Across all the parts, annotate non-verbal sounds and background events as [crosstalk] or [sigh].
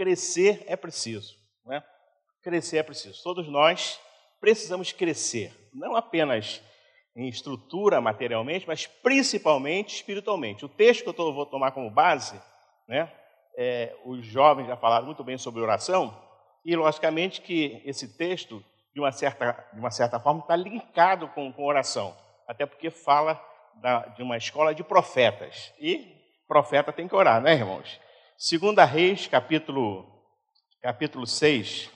crescer é preciso. Né? Crescer é preciso. Todos nós precisamos crescer, não apenas em estrutura materialmente, mas principalmente espiritualmente. O texto que eu vou tomar como base, né, é, os jovens já falaram muito bem sobre oração, e logicamente que esse texto, de uma certa, de uma certa forma, está linkado com, com oração, até porque fala da, de uma escola de profetas, e profeta tem que orar, né, irmãos? Segunda Reis, capítulo, capítulo 6,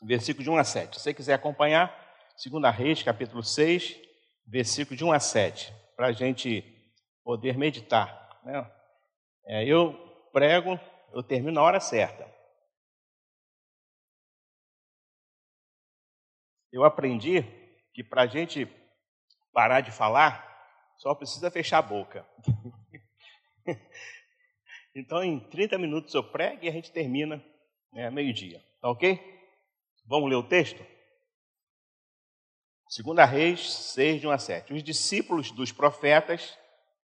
versículo de 1 a 7. Se você quiser acompanhar, Segunda Reis, capítulo 6, versículo de 1 a 7, para a gente poder meditar. Né? É, eu prego, eu termino na hora certa. Eu aprendi que para a gente parar de falar, só precisa fechar a boca. [laughs] então, em 30 minutos eu prego e a gente termina né, meio-dia. Tá ok? Vamos ler o texto? Segunda Reis 6, de 1 a 7. Os discípulos dos profetas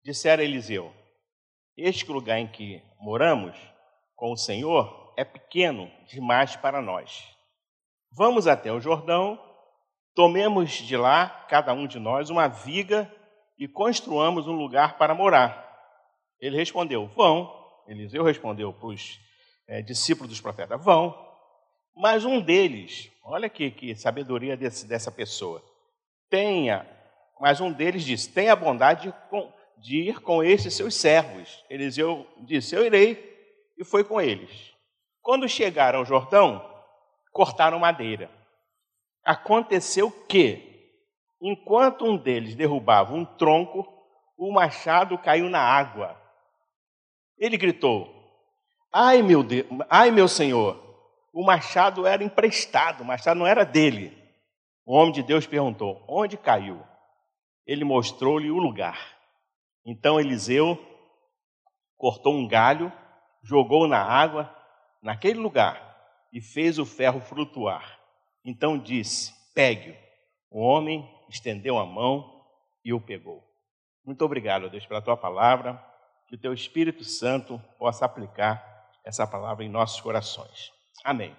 disseram a Eliseu, este lugar em que moramos com o Senhor é pequeno demais para nós. Vamos até o Jordão, tomemos de lá, cada um de nós, uma viga e construamos um lugar para morar. Ele respondeu, vão. Eliseu respondeu para os é, discípulos dos profetas, vão. Mas um deles, olha que, que sabedoria desse, dessa pessoa, tenha, mas um deles disse, tenha a bondade de, de ir com esses seus servos. Eliseu disse, eu irei, e foi com eles. Quando chegaram ao Jordão, cortaram madeira. Aconteceu que, enquanto um deles derrubava um tronco, o machado caiu na água. Ele gritou: Ai meu, Deus, ai meu senhor, o machado era emprestado, o machado não era dele. O homem de Deus perguntou: Onde caiu? Ele mostrou-lhe o lugar. Então Eliseu cortou um galho, jogou na água, naquele lugar, e fez o ferro flutuar. Então disse: Pegue-o. O homem estendeu a mão e o pegou. Muito obrigado, Deus, pela tua palavra. Que o teu Espírito Santo possa aplicar essa palavra em nossos corações. Amém.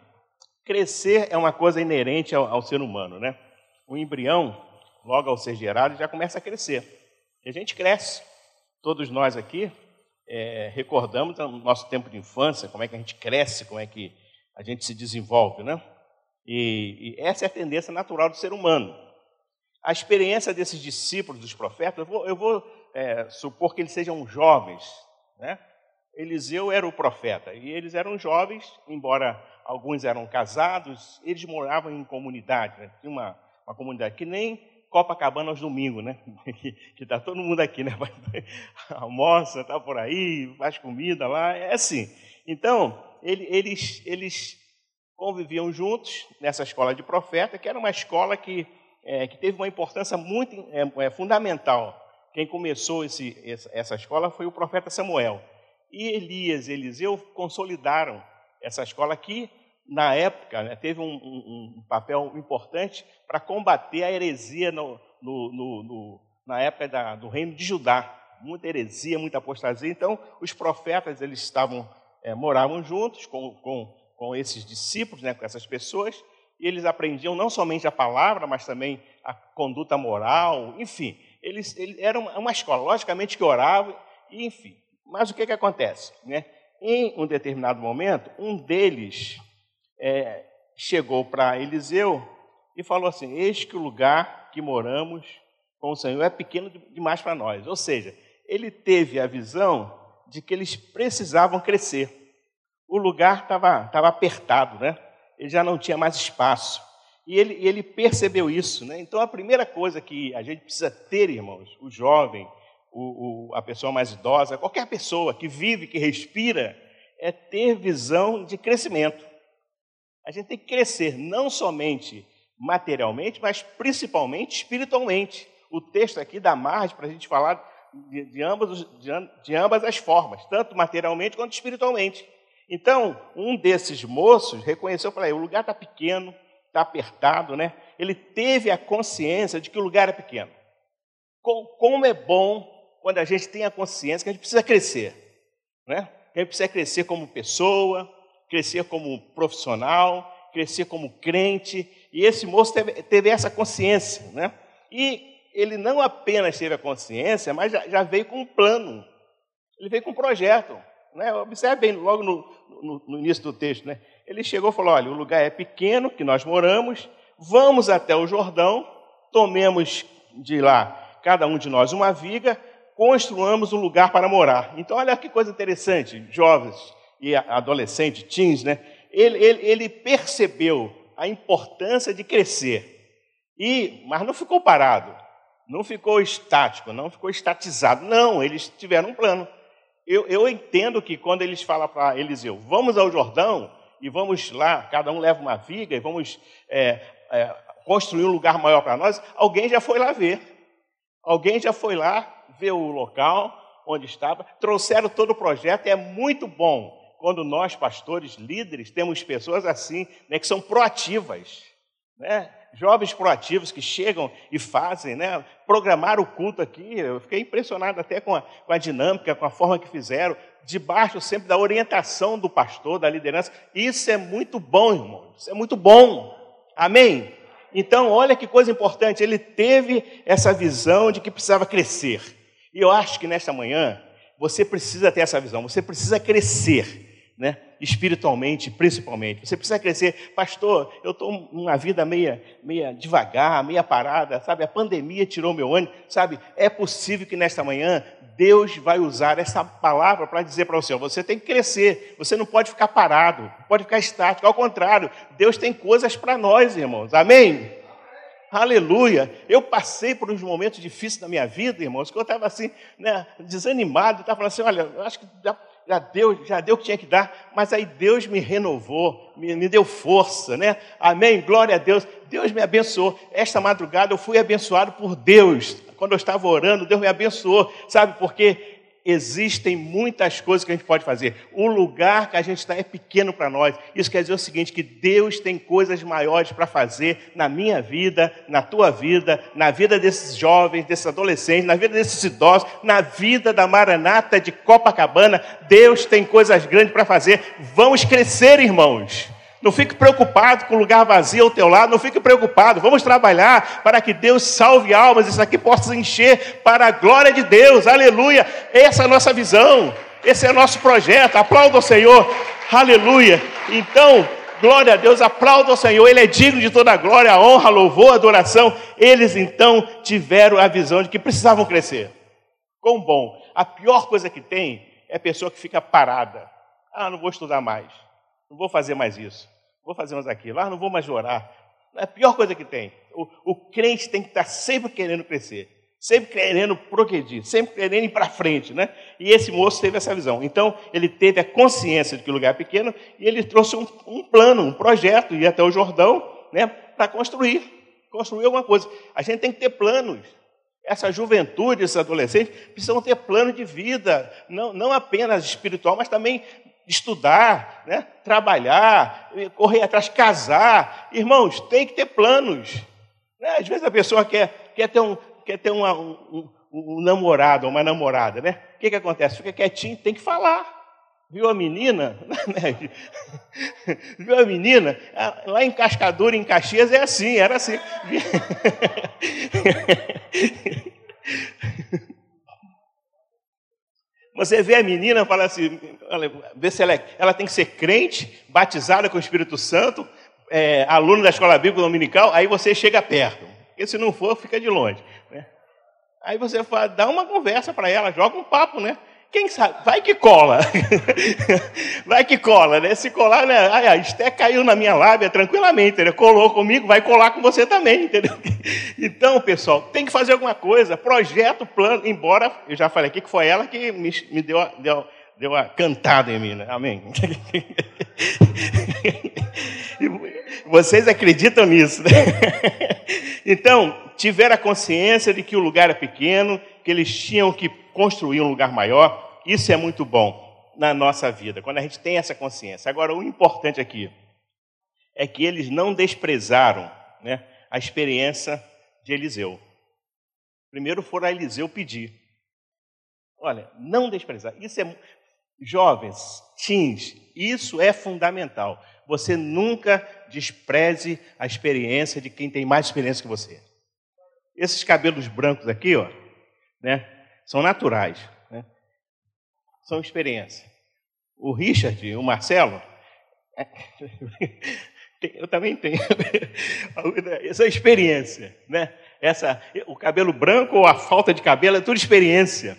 Crescer é uma coisa inerente ao, ao ser humano, né? O embrião, logo ao ser gerado, já começa a crescer. E a gente cresce. Todos nós aqui é, recordamos o nosso tempo de infância, como é que a gente cresce, como é que a gente se desenvolve, né? E, e essa é a tendência natural do ser humano. A experiência desses discípulos dos profetas, eu vou, eu vou é, supor que eles sejam jovens, né? Eliseu era o profeta e eles eram jovens, embora alguns eram casados, eles moravam em comunidade, né? tinha uma, uma comunidade que nem Copacabana aos domingos, né? [laughs] que está todo mundo aqui, né? Almoça, está por aí, faz comida lá, é assim. Então, ele, eles, eles conviviam juntos nessa escola de profeta, que era uma escola que, é, que teve uma importância muito é, é, fundamental. Quem começou esse, essa escola foi o profeta Samuel. E Elias e Eliseu consolidaram essa escola que, na época, né, teve um, um, um, papel importante para combater a heresia no, no, no, na época da, do reino de Judá. Muita heresia, muita apostasia. Então, os profetas eles estavam é, moravam juntos com, com, com esses discípulos, né, com essas pessoas, e eles aprendiam não somente a palavra, mas também a conduta moral, enfim, eles, eram uma escola, logicamente que oravam, enfim. Mas o que, que acontece? Né? Em um determinado momento, um deles é, chegou para Eliseu e falou assim: Eis que o lugar que moramos com o Senhor é pequeno demais para nós. Ou seja, ele teve a visão de que eles precisavam crescer. O lugar estava tava apertado, né? ele já não tinha mais espaço. E ele, ele percebeu isso. Né? Então, a primeira coisa que a gente precisa ter, irmãos, o jovem, o, o, a pessoa mais idosa, qualquer pessoa que vive, que respira, é ter visão de crescimento. A gente tem que crescer não somente materialmente, mas principalmente espiritualmente. O texto aqui dá margem para a gente falar de, de, ambas, de, de ambas as formas, tanto materialmente quanto espiritualmente. Então, um desses moços reconheceu, falou, o lugar está pequeno, está apertado, né? Ele teve a consciência de que o lugar é pequeno. Como é bom quando a gente tem a consciência que a gente precisa crescer, né? Que a gente precisa crescer como pessoa, crescer como profissional, crescer como crente. E esse moço teve, teve essa consciência, né? E ele não apenas teve a consciência, mas já, já veio com um plano. Ele veio com um projeto. Né? Observe bem, logo no, no, no início do texto, né? Ele chegou e falou: olha, o lugar é pequeno que nós moramos, vamos até o Jordão, tomemos de lá cada um de nós uma viga, construamos um lugar para morar. Então, olha que coisa interessante, jovens e adolescentes, teens, né? Ele, ele, ele percebeu a importância de crescer. E, mas não ficou parado, não ficou estático, não ficou estatizado. Não, eles tiveram um plano. Eu, eu entendo que quando eles falam para Eliseu, vamos ao Jordão e vamos lá, cada um leva uma viga e vamos é, é, construir um lugar maior para nós, alguém já foi lá ver. Alguém já foi lá ver o local onde estava, trouxeram todo o projeto, é muito bom quando nós, pastores, líderes, temos pessoas assim, né, que são proativas, né? Jovens proativos que chegam e fazem, né? Programar o culto aqui, eu fiquei impressionado até com a, com a dinâmica, com a forma que fizeram, debaixo sempre da orientação do pastor, da liderança. Isso é muito bom, irmão. Isso é muito bom. Amém? Então, olha que coisa importante. Ele teve essa visão de que precisava crescer. E eu acho que nesta manhã você precisa ter essa visão. Você precisa crescer, né? Espiritualmente, principalmente. Você precisa crescer. Pastor, eu estou numa vida meia, meia devagar, meia parada, sabe? A pandemia tirou meu ânimo, sabe? É possível que nesta manhã Deus vai usar essa palavra para dizer para você: você tem que crescer, você não pode ficar parado, pode ficar estático. Ao contrário, Deus tem coisas para nós, irmãos. Amém? Aleluia! Eu passei por uns momentos difíceis da minha vida, irmãos, que eu estava assim, né, desanimado, estava falando assim: olha, eu acho que já deu, já deu o que tinha que dar, mas aí Deus me renovou, me, me, deu força, né? Amém? Glória a Deus. Deus me abençoou. Esta madrugada eu fui abençoado por Deus. Quando eu estava orando, Deus me abençoou, sabe? Porque existem muitas coisas que a gente pode fazer. O lugar que a gente está é pequeno para nós. Isso quer dizer o seguinte: que Deus tem coisas maiores para fazer na minha vida, na tua vida, na vida desses jovens, desses adolescentes, na vida desses idosos, na vida da Maranata de Copacabana. Deus tem coisas grandes para fazer. Vamos crescer, irmãos. Não fique preocupado com o lugar vazio ao teu lado, não fique preocupado. Vamos trabalhar para que Deus salve almas, isso aqui possa encher para a glória de Deus. Aleluia. Essa é a nossa visão. Esse é o nosso projeto. Aplauda o Senhor. Aleluia. Então, glória a Deus, aplauda o Senhor. Ele é digno de toda a glória, a honra, louvor, adoração. Eles então tiveram a visão de que precisavam crescer. Quão bom. A pior coisa que tem é a pessoa que fica parada. Ah, não vou estudar mais. Não vou fazer mais isso vou fazer mais aquilo, ah, não vou mais orar. É a pior coisa que tem. O, o crente tem que estar sempre querendo crescer, sempre querendo progredir, sempre querendo ir para frente, né? E esse moço teve essa visão. Então, ele teve a consciência de que o lugar é pequeno e ele trouxe um, um plano, um projeto, ir até o Jordão, né, para construir, construir alguma coisa. A gente tem que ter planos. Essa juventude, esses adolescentes, precisam ter plano de vida, não, não apenas espiritual, mas também estudar, né? trabalhar, correr atrás, casar. Irmãos, tem que ter planos. Né? Às vezes a pessoa quer, quer ter, um, quer ter uma, um, um, namorado ou uma namorada, né? O que, que acontece? Fica quietinho, tem que falar. Viu a menina? [laughs] Né? Viu a menina? Lá em Cascadura, em Caxias, é assim, era assim. [laughs] Você vê a menina fala assim, vê se ela, é, ela tem que ser crente, batizada com o Espírito Santo, é, aluno da escola bíblica dominical, aí você chega perto. Porque se não for, fica de longe. Né? Aí você fala, dá uma conversa para ela, joga um papo, né? Quem sabe? Vai que cola. [laughs] vai que cola, né? Se colar, né? Ai, a Esté caiu na minha lábia tranquilamente, ele colou comigo, vai colar com você também, entendeu? [laughs] Então, pessoal, tem que fazer alguma coisa, projeto, plano, embora, eu já falei aqui que foi ela que me, me deu, a, deu, deu uma cantada em mim, né? Amém? [laughs] Vocês acreditam nisso, né? Então, tiveram a consciência de que o lugar é pequeno, que eles tinham que construir um lugar maior, isso é muito bom na nossa vida, quando a gente tem essa consciência. Agora, o importante aqui é que eles não desprezaram né, a experiência de Eliseu. Primeiro foram a Eliseu pedir. Olha, não desprezar. Isso é, Jovens, teens, isso é fundamental. Você nunca despreze a experiência de quem tem mais experiência que você. Esses cabelos brancos aqui, ó, né, são naturais? São experiência. O Richard o Marcelo, [laughs] eu também tenho [laughs] essa experiência, né? Essa, o cabelo branco ou a falta de cabelo é tudo experiência,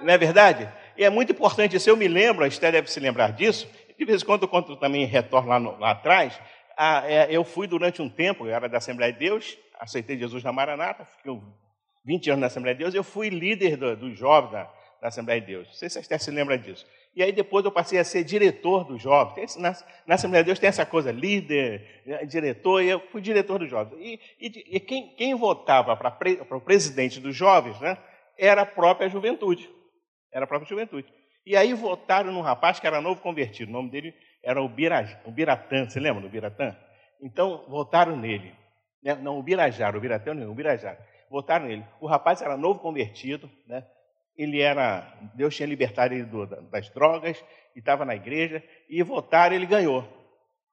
não é verdade? E é muito importante isso. Eu me lembro, a Esther deve se lembrar disso. De vez em quando, quando também retorno lá, no, lá atrás, a, é, eu fui durante um tempo, eu era da Assembleia de Deus, aceitei Jesus na Maranata, fiquei 20 anos na Assembleia de Deus, eu fui líder dos do jovens da, da, Assembleia de Deus. Não sei se Esther se lembra disso. E aí depois eu passei a ser diretor dos jovens. Na, na, Assembleia de Deus tem essa coisa, líder, né, diretor, e eu fui diretor dos jovens. E, e, e quem, quem, votava para pre, o presidente dos jovens né, era a própria juventude. Era a própria juventude. E aí votaram num rapaz que era novo convertido. O nome dele era o, Bira, o Biratã. Você lembra do Biratã? Então, votaram nele. Né? Não, o Birajara, o Biratã não, o Birajara. Votaram nele. O rapaz era novo convertido, né? Ele era, Deus tinha libertado ele do, das drogas, e estava na igreja, e votaram, ele ganhou.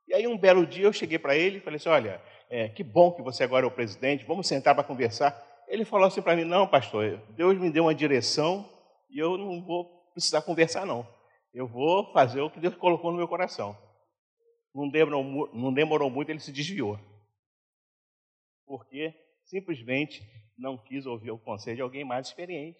E aí um belo dia eu cheguei para ele e falei assim, olha, é, que bom que você agora é o presidente, vamos sentar para conversar. Ele falou assim para mim, não, pastor, Deus me deu uma direção e eu não vou precisar conversar, não. Eu vou fazer o que Deus colocou no meu coração. Não demorou, não demorou muito, ele se desviou. Porque simplesmente não quis ouvir o conselho de alguém mais experiente.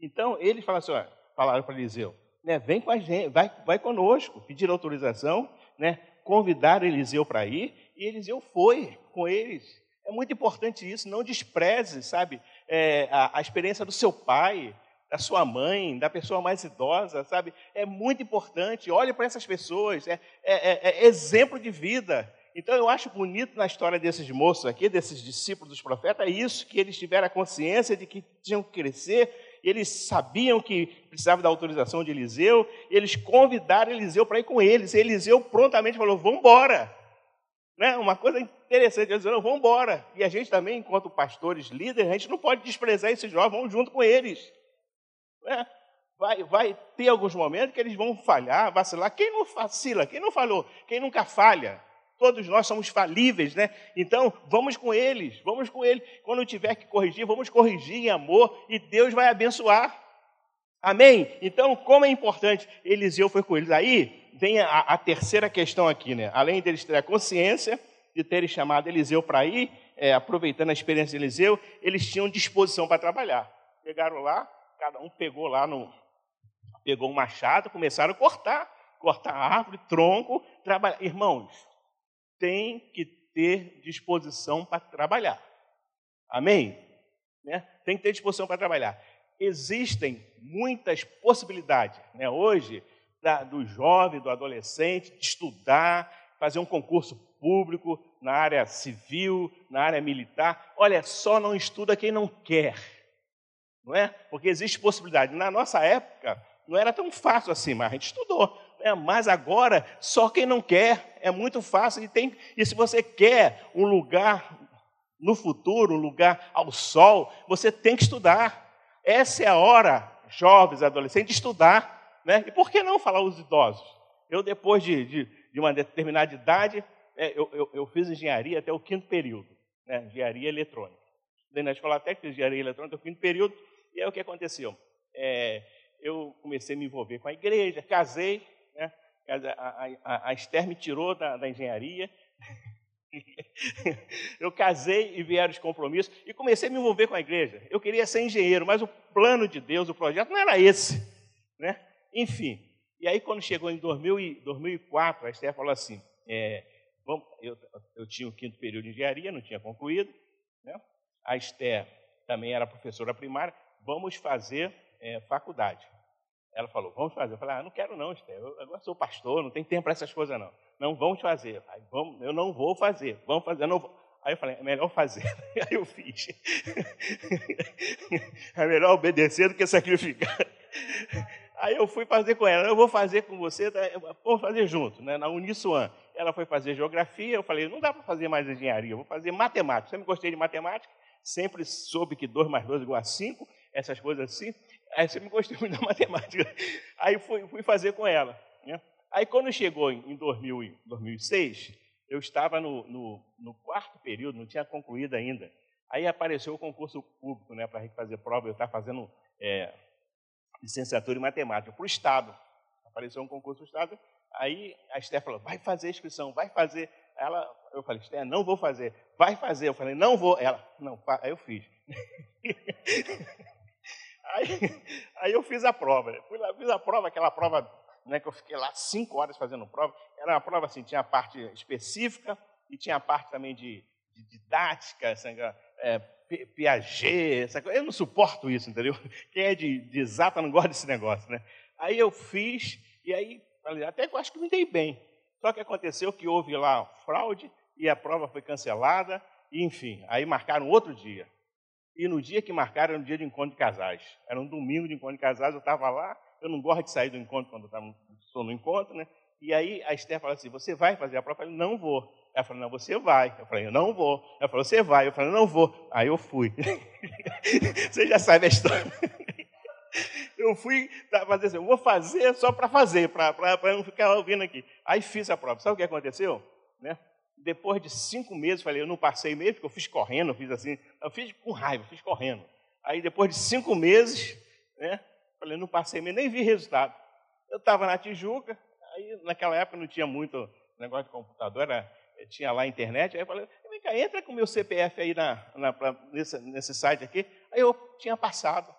Então, eles falaram assim, ó, falaram para Eliseu, né, vem com a gente, vai, vai conosco, pediram autorização, né, convidaram Eliseu para ir, e Eliseu foi com eles. É muito importante isso, não despreze, sabe, é, a, a experiência do seu pai, da sua mãe, da pessoa mais idosa, sabe? É muito importante. Olhe para essas pessoas, é, é, é, é, exemplo de vida. Então eu acho bonito na história desses moços aqui, desses discípulos dos profetas, é isso que eles tiveram a consciência de que tinham que crescer. Eles sabiam que precisavam da autorização de Eliseu. Eles convidaram Eliseu para ir com eles. E Eliseu prontamente falou: "Vamos embora". Né? Uma coisa interessante, eles disseram, vamos embora. E a gente também, enquanto pastores, líderes, a gente não pode desprezar esses jovens, vamos junto com eles. É, vai, vai ter alguns momentos que eles vão falhar, vacilar. Quem não vacila? Quem não falhou? Quem nunca falha? Todos nós somos falíveis, né? Então, vamos com eles, vamos com eles. Quando tiver que corrigir, vamos corrigir em amor e Deus vai abençoar. Amém? Então, como é importante, Eliseu foi com eles. Aí vem a, a terceira questão aqui, né? Além deles terem a consciência de terem chamado Eliseu para ir, é, aproveitando a experiência de Eliseu, eles tinham disposição para trabalhar. Chegaram lá, cada um pegou lá no. Pegou um machado, começaram a cortar, cortar árvore, tronco, trabalhar. Irmãos, tem que ter disposição para trabalhar. Amém? Né? Tem que ter disposição para trabalhar. Existem muitas possibilidades, né? hoje, da, do jovem, do adolescente, de estudar, fazer um concurso público na área civil, na área militar. Olha, só não estuda quem não quer não é? Porque existe possibilidade. Na nossa época, não era tão fácil assim, mas a gente estudou. Né? Mas agora, só quem não quer, é muito fácil. E, tem, e se você quer um lugar no futuro, um lugar ao sol, você tem que estudar. Essa é a hora, jovens, adolescentes, de estudar. Né? E por que não falar os idosos? Eu, depois de, de, de uma determinada idade, é, eu, eu, eu, fiz engenharia até o quinto período, né? engenharia eletrônica. Estudei na escola técnica de engenharia eletrônica o quinto período, e aí o que aconteceu? É, eu comecei a me envolver com a igreja, casei, né? a, a, a Esther me tirou da, da engenharia, [laughs] eu casei e vieram os compromissos e comecei a me envolver com a igreja. Eu queria ser engenheiro, mas o plano de Deus, o projeto não era esse. Né? Enfim, e aí quando chegou em 2000 2004, a Esther falou assim, é, vamos, eu, eu, tinha o quinto período de engenharia, não tinha concluído, né? a Esther também era professora primária, vamos fazer é, faculdade. Ela falou, vamos fazer. Eu falei, ah, não quero não, Esther, eu agora sou pastor, não tem tempo para essas coisas não. Não, vamos fazer. Aí, vamos, eu não vou fazer, vamos fazer, eu não vou. Aí eu falei, é melhor fazer. [laughs] Aí eu fiz. [laughs] É melhor obedecer do que sacrificar. Aí eu fui fazer com ela, eu vou fazer com você, tá? vamos fazer junto, né? na Uniswan. Ela foi fazer geografia, eu falei, não dá para fazer mais engenharia, eu vou fazer matemática. Sempre gostei de matemática, sempre soube que 2 mais 2 é igual a 5, essas coisas assim. Aí você me gostei [laughs] muito da matemática. Aí fui, fui fazer com ela. Né? Aí quando chegou em 2000, 2006, eu estava no, no, no, quarto período, não tinha concluído ainda. Aí apareceu o concurso público né, para a gente fazer prova. Eu estava fazendo é, licenciatura em matemática para o Estado. Apareceu um concurso do Estado. Aí a Esther falou: vai fazer a inscrição, vai fazer. Ela, eu falei, Esther, não vou fazer. Vai fazer. Eu falei, não vou. Ela, não, aí eu fiz. [laughs] aí, [laughs] aí eu fiz a prova. Fui lá, fiz a prova, aquela prova né, que eu fiquei lá cinco horas fazendo prova. Era uma prova assim, tinha a parte específica e tinha a parte também de, de didática, assim, é, Piaget, essa coisa. Eu não suporto isso, entendeu? [laughs] Quem é de, de exata não gosta desse negócio, né? Aí eu fiz, e aí, até que eu acho que me dei bem. Só que aconteceu que houve lá fraude e a prova foi cancelada, e, enfim, aí marcaram outro dia. E no dia que marcaram era um dia de encontro de casais. Era um domingo de encontro de casais, eu estava lá, eu não gosto de sair do encontro quando estou no encontro, né? E aí a Esther falou assim: Você vai fazer a prova? Eu falei: Não vou. Ela falou: Não, você vai. Eu falei: Eu não vou. Ela falou: Você vai. Eu falei: Não vou. Aí eu fui. [laughs] você já sabe a história. [laughs] eu fui fazer assim: Eu vou fazer só para fazer, para não ficar ouvindo aqui. Aí fiz a prova. Sabe o que aconteceu? Né? Depois de cinco meses, falei: Eu não passei mesmo, porque eu fiz correndo, eu fiz assim. Eu fiz com raiva, fiz correndo. Aí depois de cinco meses, né? Falei: Não passei mesmo, nem vi resultado. Eu estava na Tijuca, aí naquela época não tinha muito negócio de computador, era tinha lá internet, aí eu falei, vem cá, entra com o meu CPF aí na, na pra, nesse, nesse, site aqui. Aí eu tinha passado.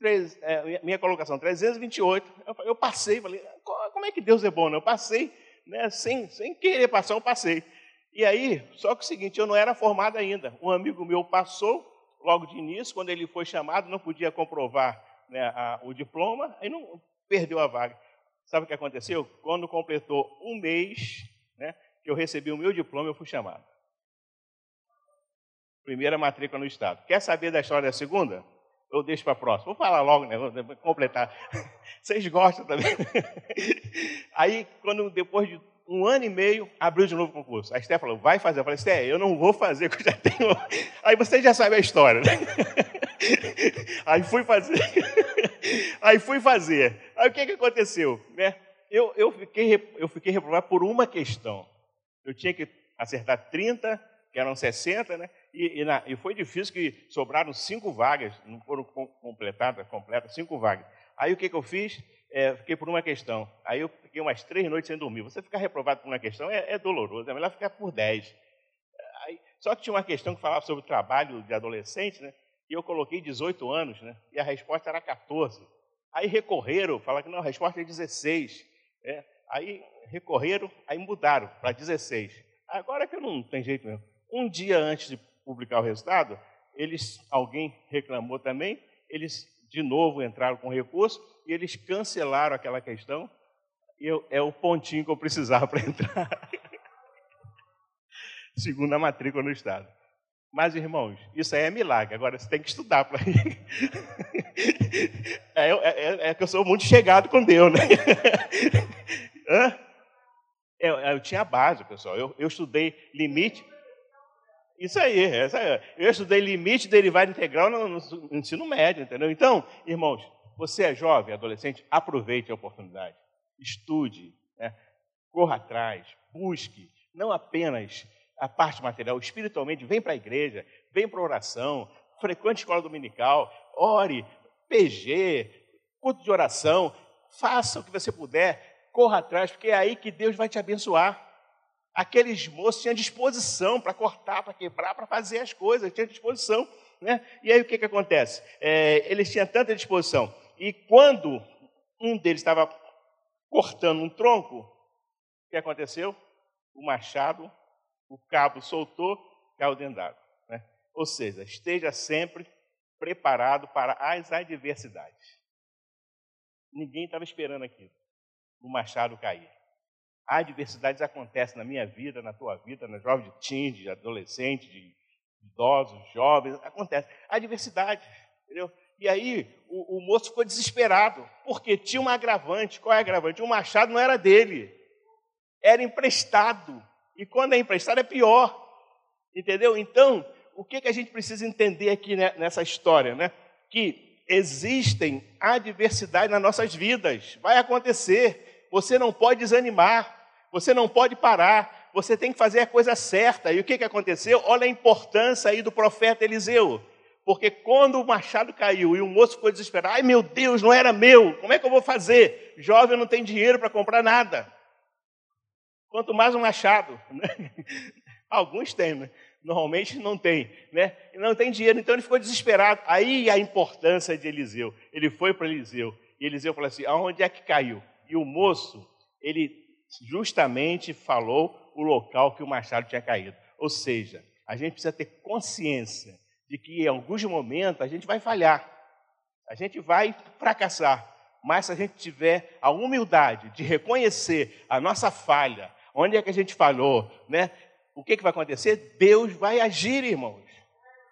Três, é, minha colocação, 328. Eu, eu passei, falei, como é que Deus é bom? Né? Eu passei, né, sem, sem querer passar, eu passei. E aí, só que o seguinte, eu não era formado ainda. Um amigo meu passou, logo de início, quando ele foi chamado, não podia comprovar né, a, o diploma, aí não perdeu a vaga. Sabe o que aconteceu? Quando completou um mês, né, que eu recebi o meu diploma, eu fui chamado. Primeira matrícula no Estado. Quer saber da história da segunda? Eu deixo para a próxima. Vou falar logo, né? Vou completar. [laughs] Vocês gostam também? [laughs] Aí, quando depois de um ano e meio, abriu de novo o concurso. A Esté falou, vai fazer. Eu falei, Esté, eu não vou fazer, porque eu já tenho. [laughs] Aí você já sabe a história, né? [laughs] Aí fui fazer. [laughs] Aí fui fazer. Aí o que, que aconteceu? Né? Eu, eu, fiquei, eu fiquei reprovado por uma questão. Eu tinha que acertar 30, que eram 60, né? E, e, na, e foi difícil que sobraram cinco vagas, não foram completadas, completas, cinco vagas. Aí o que, que eu fiz? É, fiquei por uma questão. Aí eu fiquei umas três noites sem dormir. Você ficar reprovado por uma questão é, é doloroso, é melhor ficar por dez. Aí, só que tinha uma questão que falava sobre o trabalho de adolescente, né? E eu coloquei 18 anos, né? E a resposta era 14. Aí recorreram, falaram que não, a resposta é 16. É. Aí recorreram, aí mudaram para 16. Agora que não tem jeito mesmo. Um dia antes de publicar o resultado, eles, alguém reclamou também, eles de novo entraram com recurso e eles cancelaram aquela questão. Eu, é o pontinho que eu precisava [laughs] para entrar. Segunda matrícula no Estado. Mas, irmãos, isso aí é milagre. Agora você tem que estudar para [laughs] é, é, é, que eu sou muito chegado com Deus, né? [laughs] Eu, eu tinha base, pessoal. Eu, eu estudei limite. Isso aí, essa aí, eu estudei limite derivado integral no, no, ensino médio, entendeu? Então, irmãos, você é jovem, adolescente, aproveite a oportunidade. Estude, né? corra atrás, busque, não apenas a parte material, espiritualmente, vem para a igreja, vem para a oração, frequente escola dominical, ore, PG, culto de oração, faça o que você puder, corra atrás, porque é aí que Deus vai te abençoar. Aqueles moços tinham disposição para cortar, para quebrar, para fazer as coisas, tinham disposição. Né? E aí o que, que acontece? É, eles tinham tanta disposição. E quando um deles estava cortando um tronco, o que aconteceu? O machado, o cabo soltou, caiu dentro d'água. Né? Ou seja, esteja sempre preparado para as adversidades. Ninguém estava esperando aquilo o machado cair. Adversidades acontecem na minha vida, na tua vida, na jovem de teens, de adolescentes, de idosos, jovens, acontece. Adversidade, entendeu? E aí o, o, moço ficou desesperado, porque tinha um agravante. Qual é o agravante? O machado não era dele, era emprestado. E quando é emprestado é pior, entendeu? Então, o que, que a gente precisa entender aqui nessa história, né? Que existem adversidades nas nossas vidas. Vai acontecer. Você não pode desanimar. Você não pode parar. Você tem que fazer a coisa certa. E o que, que aconteceu? Olha a importância aí do profeta Eliseu. Porque quando o machado caiu e o moço ficou desesperado, ai meu Deus, não era meu, como é que eu vou fazer? Jovem não tem dinheiro para comprar nada. Quanto mais um machado. Né? [laughs] Alguns têm, né? normalmente não tem, né? Não tem dinheiro, então ele ficou desesperado. Aí a importância de Eliseu. Ele foi para Eliseu e Eliseu falou assim: aonde é que caiu? E o moço, ele justamente falou o local que o machado tinha caído. Ou seja, a gente precisa ter consciência de que em alguns momentos a gente vai falhar, a gente vai fracassar, mas se a gente tiver a humildade de reconhecer a nossa falha, onde é que a gente falhou, né? O que, que vai acontecer? Deus vai agir, irmãos.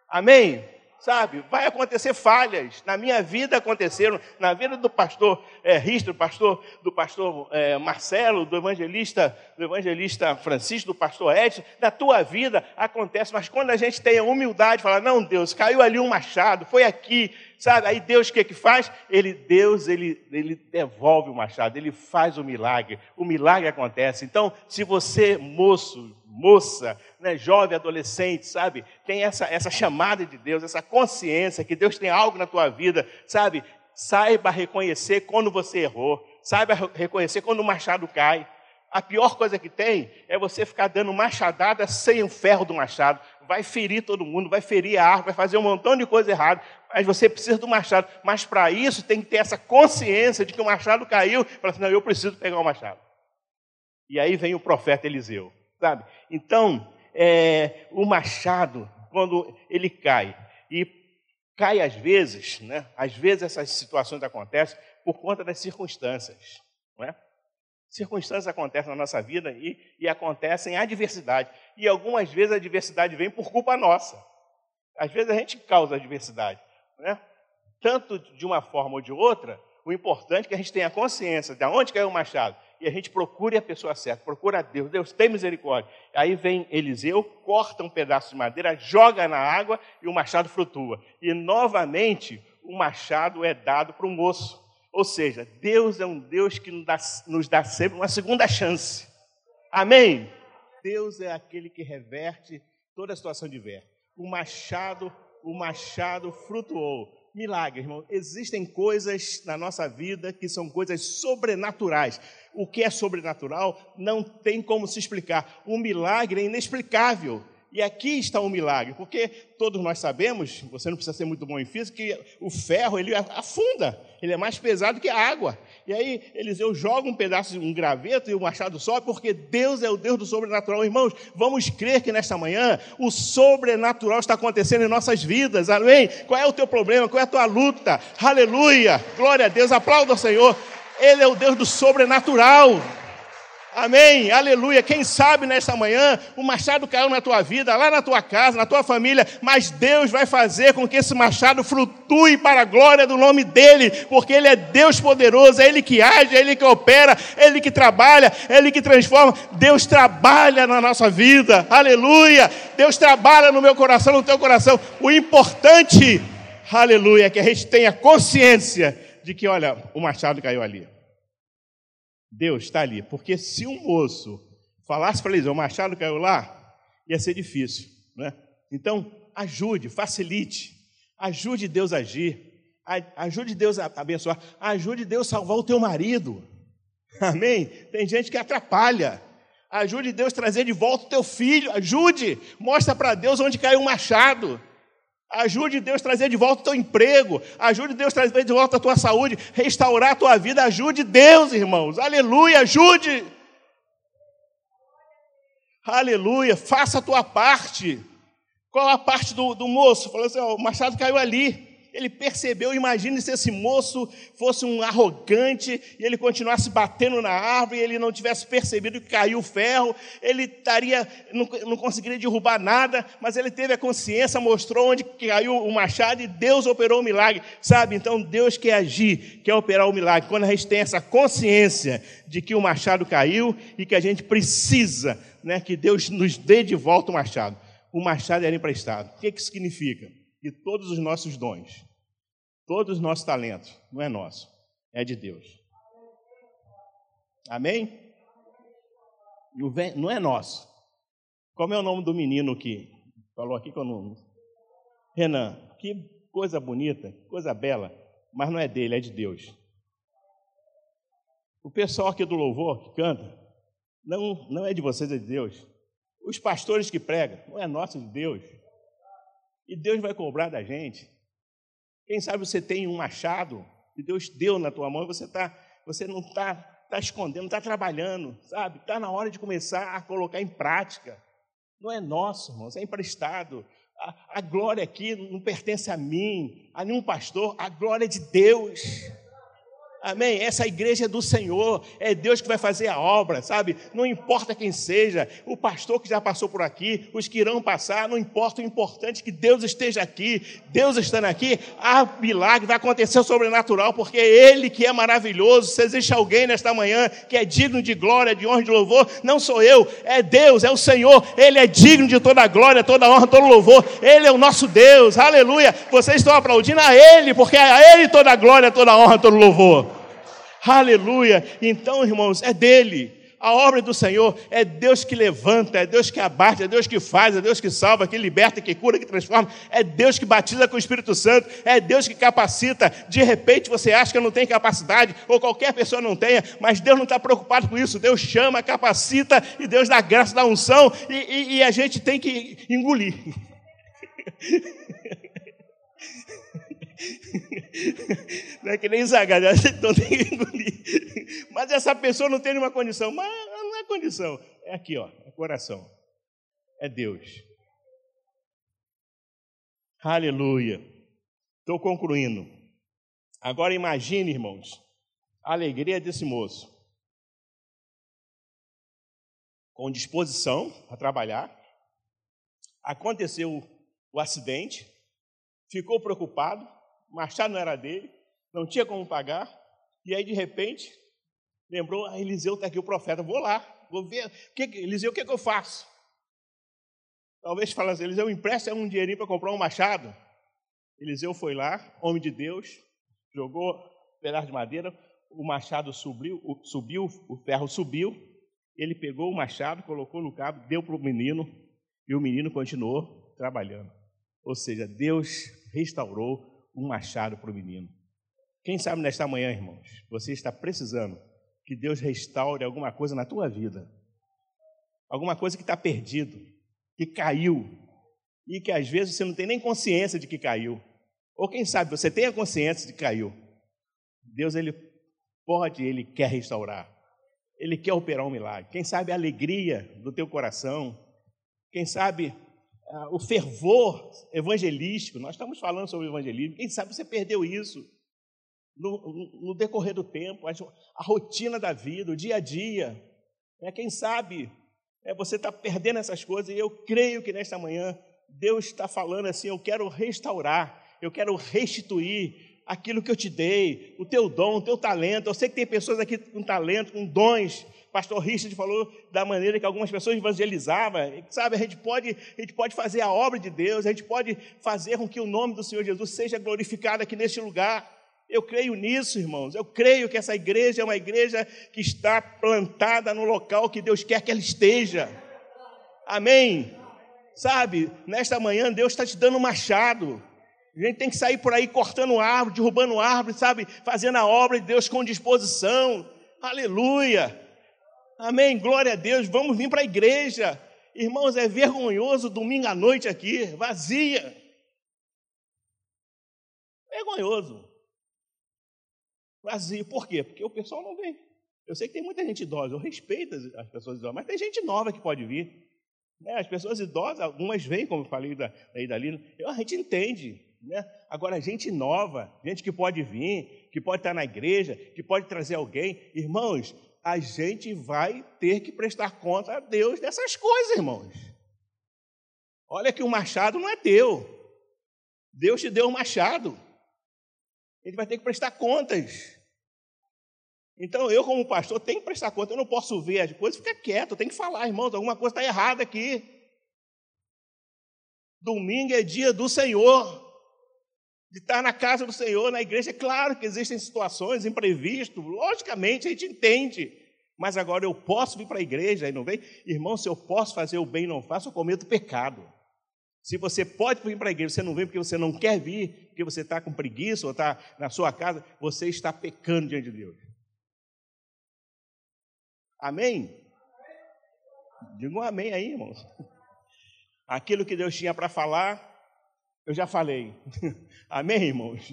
Amém? Sabe? Vai acontecer falhas. Na minha vida aconteceram, na vida do pastor é, Risto, do pastor, do pastor é, Marcelo, do evangelista, do evangelista Francisco, do pastor Edson, na tua vida acontece, mas quando a gente tem a humildade, fala, não, Deus, caiu ali um machado, foi aqui, sabe? Aí Deus o que que faz? Ele, Deus, ele, ele devolve o machado, ele faz o milagre, o milagre acontece. Então, se você, moço, moça, né, jovem, adolescente, sabe? Tem essa, essa chamada de Deus, essa consciência que Deus tem algo na tua vida, sabe? Saiba reconhecer quando você errou, saiba reconhecer quando o machado cai. A pior coisa que tem é você ficar dando machadada sem o ferro do machado. Vai ferir todo mundo, vai ferir a árvore, vai fazer um montão de coisa errada, mas você precisa do machado. Mas para isso tem que ter essa consciência de que o machado caiu. Fala assim, não, eu preciso pegar o machado. E aí vem o profeta Eliseu sabe? Então, é, o machado, quando ele cai, e cai às vezes, né? Às vezes essas situações acontecem por conta das circunstâncias, não é? Circunstâncias acontecem na nossa vida e, e acontecem adversidade. E algumas vezes a adversidade vem por culpa nossa. Às vezes a gente causa adversidade, né? Tanto de uma forma ou de outra, o importante é que a gente tenha consciência de onde caiu o machado e a gente procure a pessoa certa, procura a Deus, Deus tem misericórdia. Aí vem Eliseu, corta um pedaço de madeira, joga na água e o machado flutua. E novamente o machado é dado para o moço. Ou seja, Deus é um Deus que nos dá, nos dá sempre uma segunda chance. Amém? Deus é aquele que reverte toda a situação diversa. O machado, o machado flutuou milagre, irmão. Existem coisas na nossa vida que são coisas sobrenaturais. O que é sobrenatural não tem como se explicar. O milagre é inexplicável. E aqui está o milagre, porque todos nós sabemos, você não precisa ser muito bom em física, que o ferro ele afunda, ele é mais pesado que a água. E aí Eliseu joga um pedaço, um graveto e o machado sobe, porque Deus é o Deus do sobrenatural. Irmãos, vamos crer que nesta manhã o sobrenatural está acontecendo em nossas vidas, amém? Qual é o teu problema? Qual é a tua luta? Aleluia! Glória a Deus, aplauda o Senhor. Ele é o Deus do sobrenatural. Amém, aleluia. Quem sabe nesta manhã o machado caiu na tua vida, lá na tua casa, na tua família, mas Deus vai fazer com que esse machado flutue para a glória do nome dEle, porque Ele é Deus poderoso, é Ele que age, é Ele que opera, é Ele que trabalha, é Ele que transforma. Deus trabalha na nossa vida, aleluia. Deus trabalha no meu coração, no teu coração. O importante, aleluia, é que a gente tenha consciência de que, olha, o machado caiu ali. Deus está ali. Porque se um moço falasse para eles, o machado caiu lá, ia ser difícil. Né? Então, ajude, facilite, ajude Deus a agir, ajude Deus a abençoar, ajude Deus a salvar o teu marido. [laughs] Amém? Tem gente que atrapalha. Ajude Deus a trazer de volta o teu filho. Ajude. Mostra para Deus onde caiu o machado. Ajude Deus a trazer de volta o teu emprego. Ajude Deus a trazer de volta a tua saúde. Restaurar a tua vida. Ajude Deus, irmãos. Aleluia. Ajude. Aleluia. Faça a tua parte. Qual a parte do, do moço? Falou assim: ó, o machado caiu ali ele percebeu, imagine se esse moço fosse um arrogante e ele continuasse batendo na árvore e ele não tivesse percebido que caiu o ferro, ele estaria, não, não conseguiria derrubar nada, mas ele teve a consciência, mostrou onde caiu o machado e Deus operou o milagre, sabe? Então Deus quer agir, quer operar o milagre. Quando a gente tem essa consciência de que o machado caiu e que a gente precisa né, que Deus nos dê de volta o machado. O machado era emprestado. O que, que significa? Que todos os nossos dons, Todos os nossos talentos, não é nosso, é de Deus. Amém? Não é nosso. Como é o nome do menino que falou aqui que eu não. Renan, que coisa bonita, coisa bela, mas não é dele, é de Deus. O pessoal aqui do louvor que canta, não, não é de vocês, é de Deus. Os pastores que pregam, não é nosso, é de Deus. E Deus vai cobrar da gente. Quem sabe você tem um machado que Deus deu na tua mão e você, tá, você não está tá escondendo, está trabalhando, sabe? Está na hora de começar a colocar em prática. Não é nosso, irmãos, é emprestado. A, a glória aqui não pertence a mim, a nenhum pastor, a glória é de Deus. Amém? Essa igreja é do Senhor, é Deus que vai fazer a obra, sabe? Não importa quem seja, o pastor que já passou por aqui, os que irão passar, não importa, o importante é que Deus esteja aqui. Deus estando aqui, há milagre, vai acontecer o sobrenatural, porque é Ele que é maravilhoso. Se existe alguém nesta manhã que é digno de glória, de honra e de louvor, não sou eu, é Deus, é o Senhor. Ele é digno de toda glória, toda honra, todo louvor. Ele é o nosso Deus, aleluia. Vocês estão aplaudindo a Ele, porque é a Ele toda glória, toda honra, todo louvor. Aleluia! Então, irmãos, é dele. A obra do Senhor é Deus que levanta, é Deus que abate, é Deus que faz, é Deus que salva, que liberta, que cura, que transforma, é Deus que batiza com o Espírito Santo, é Deus que capacita. De repente você acha que não tem capacidade, ou qualquer pessoa não tenha, mas Deus não está preocupado com isso. Deus chama, capacita e Deus dá graça, dá unção e, e, e a gente tem que engolir. [laughs] [laughs] Não é que nem que [laughs] engolir. Mas essa pessoa não tem nenhuma condição. Mas não é condição. É aqui, ó, é coração. É Deus. Aleluia. Estou concluindo. Agora imagine, irmãos, a alegria desse moço. Com disposição a trabalhar. Aconteceu o acidente. Ficou preocupado machado não era dele, não tinha como pagar, e aí de repente lembrou, ah, Eliseu está aqui, o profeta, vou lá, vou ver, que, Eliseu, o que, que eu faço? Talvez falasse, assim, Eliseu, empresta um dinheirinho para comprar um machado. Eliseu foi lá, homem de Deus, jogou um pedaço de madeira, o machado subiu, subiu, o ferro subiu, ele pegou o machado, colocou no cabo, deu para o menino, e o menino continuou trabalhando. Ou seja, Deus restaurou um machado para o menino. Quem sabe nesta manhã, irmãos, você está precisando que Deus restaure alguma coisa na tua vida. Alguma coisa que está perdido, que caiu, e que às vezes você não tem nem consciência de que caiu. Ou quem sabe você tem a consciência de que caiu. Deus, Ele pode, Ele quer restaurar. Ele quer operar um milagre. Quem sabe a alegria do teu coração. Quem sabe o fervor evangelístico, nós estamos falando sobre evangelismo, quem sabe você perdeu isso no, no decorrer do tempo, a, a, rotina da vida, o dia a dia. É, quem sabe é, você está perdendo essas coisas, e eu creio que nesta manhã Deus está falando assim: eu quero restaurar, eu quero restituir aquilo que eu te dei, o teu dom, o teu talento. Eu sei que tem pessoas aqui com talento, com dons, pastor Richard falou da maneira que algumas pessoas evangelizavam. Sabe, a gente, pode, a gente pode fazer a obra de Deus, a gente pode fazer com que o nome do Senhor Jesus seja glorificado aqui neste lugar. Eu creio nisso, irmãos. Eu creio que essa igreja é uma igreja que está plantada no local que Deus quer que ela esteja. Amém? Sabe, nesta manhã Deus está te dando um machado. A gente tem que sair por aí cortando árvore, derrubando árvore, sabe? Fazendo a obra de Deus com disposição. Aleluia. Amém, glória a Deus. Vamos vir para a igreja. Irmãos, é vergonhoso domingo à noite aqui, vazia. Vergonhoso. Vazio. Por quê? Porque o pessoal não vem. Eu sei que tem muita gente idosa, eu respeito as pessoas idosas, mas tem gente nova que pode vir. Né? As pessoas idosas, algumas vêm, como eu falei da, da Lina, a gente entende. Né? Agora, gente nova, gente que pode vir, que pode estar na igreja, que pode trazer alguém. Irmãos, a gente vai ter que prestar conta a Deus dessas coisas, irmãos. Olha que o machado não é teu. Deus te deu o machado. Gente vai ter que prestar contas. Então, eu, como pastor, tenho que prestar conta. Eu não posso ver as coisas ficar quieto. Eu tenho que falar, irmãos, alguma coisa está errada aqui. Domingo é dia do Senhor. De estar na casa do Senhor, na igreja. É claro que existem situações imprevistas, logicamente a gente entende. Mas agora eu posso vir para a igreja e não vem? Irmão, se eu posso fazer o bem e não faço, eu cometo pecado. Se você pode vir para a igreja, você não vem porque você não quer vir, porque você está com preguiça ou está na sua casa, você está pecando diante de Deus. Amém? Diga um amém aí, irmãos. Aquilo que Deus tinha para falar, eu já falei. [laughs] Amém, irmãos?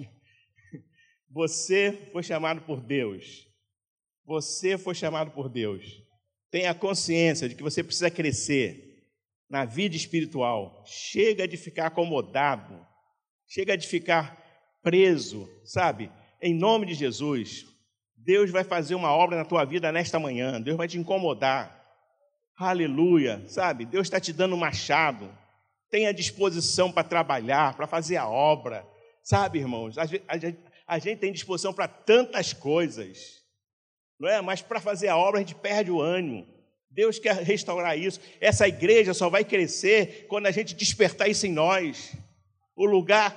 Você foi chamado por Deus. Você foi chamado por Deus. Tenha consciência de que você precisa crescer na vida espiritual. Chega de ficar acomodado. Chega de ficar preso, sabe? Em nome de Jesus, Deus vai fazer uma obra na tua vida nesta manhã. Deus vai te incomodar. Aleluia, sabe? Deus está te dando um machado. Tenha disposição para trabalhar, para fazer a obra. Sabe, irmãos, a gente, a a gente tem disposição para tantas coisas, não é? Mas para fazer a obra a gente perde o ânimo. Deus quer restaurar isso. Essa igreja só vai crescer quando a gente despertar isso em nós. O lugar,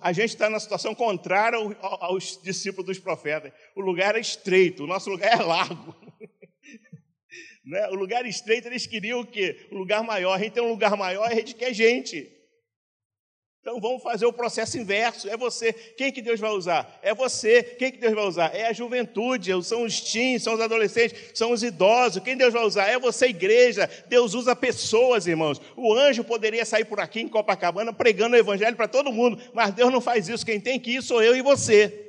a gente está na situação contrária aos discípulos dos profetas. O lugar é estreito, o nosso lugar é largo. Né? O lugar estreito, eles queriam o quê? O lugar maior. A gente tem um lugar maior, a gente quer gente. Então vamos fazer o processo inverso. É você. Quem que Deus vai usar? É você. Quem que Deus vai usar? É a juventude, são os teens, são os adolescentes, são os idosos. Quem Deus vai usar? É você, igreja. Deus usa pessoas, irmãos. O anjo poderia sair por aqui em Copacabana pregando o evangelho para todo mundo, mas Deus não faz isso. Quem tem que ir sou eu e você.